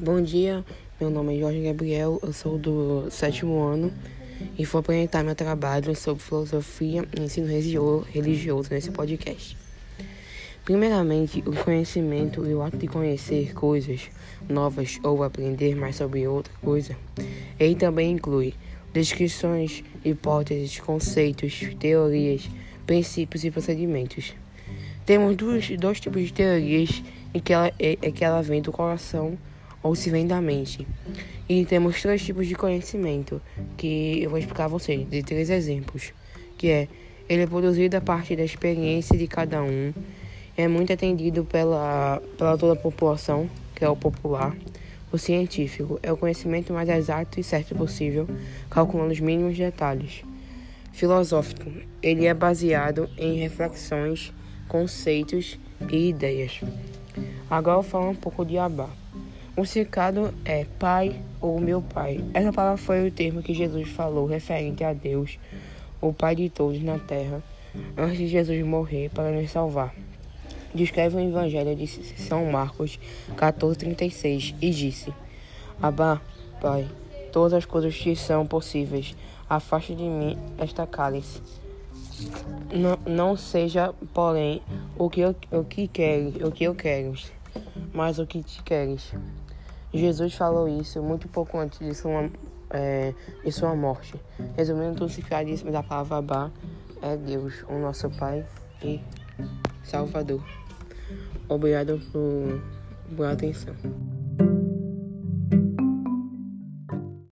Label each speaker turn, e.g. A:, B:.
A: Bom dia, meu nome é Jorge Gabriel, eu sou do sétimo ano e vou apresentar meu trabalho sobre filosofia e ensino religioso nesse podcast. Primeiramente, o conhecimento e o ato de conhecer coisas novas ou aprender mais sobre outra coisa. Ele também inclui descrições, hipóteses, conceitos, teorias, princípios e procedimentos. Temos dois, dois tipos de teorias em que ela, é, que ela vem do coração ou se vem da mente. E temos três tipos de conhecimento que eu vou explicar a vocês, de três exemplos, que é ele é produzido a partir da experiência de cada um, é muito atendido pela, pela toda a população, que é o popular. O científico é o conhecimento mais exato e certo possível, calculando os mínimos detalhes. Filosófico, ele é baseado em reflexões, conceitos e ideias. Agora eu falar um pouco de Abá. O significado é Pai ou meu Pai. Essa palavra foi o termo que Jesus falou referente a Deus, o Pai de todos na terra, antes de Jesus morrer para nos salvar. Descreve o Evangelho de São Marcos 14,36 e disse: Abá, Pai, todas as coisas te são possíveis, afaste de mim esta cálice. Não, não seja, porém, o que, eu, o que queres, o que eu quero, mas o que te queres. Jesus falou isso muito pouco antes de sua, é, de sua morte. Resumindo o significadíssimo da palavra Abá, é Deus, o nosso Pai e Salvador. Obrigado por, por atenção.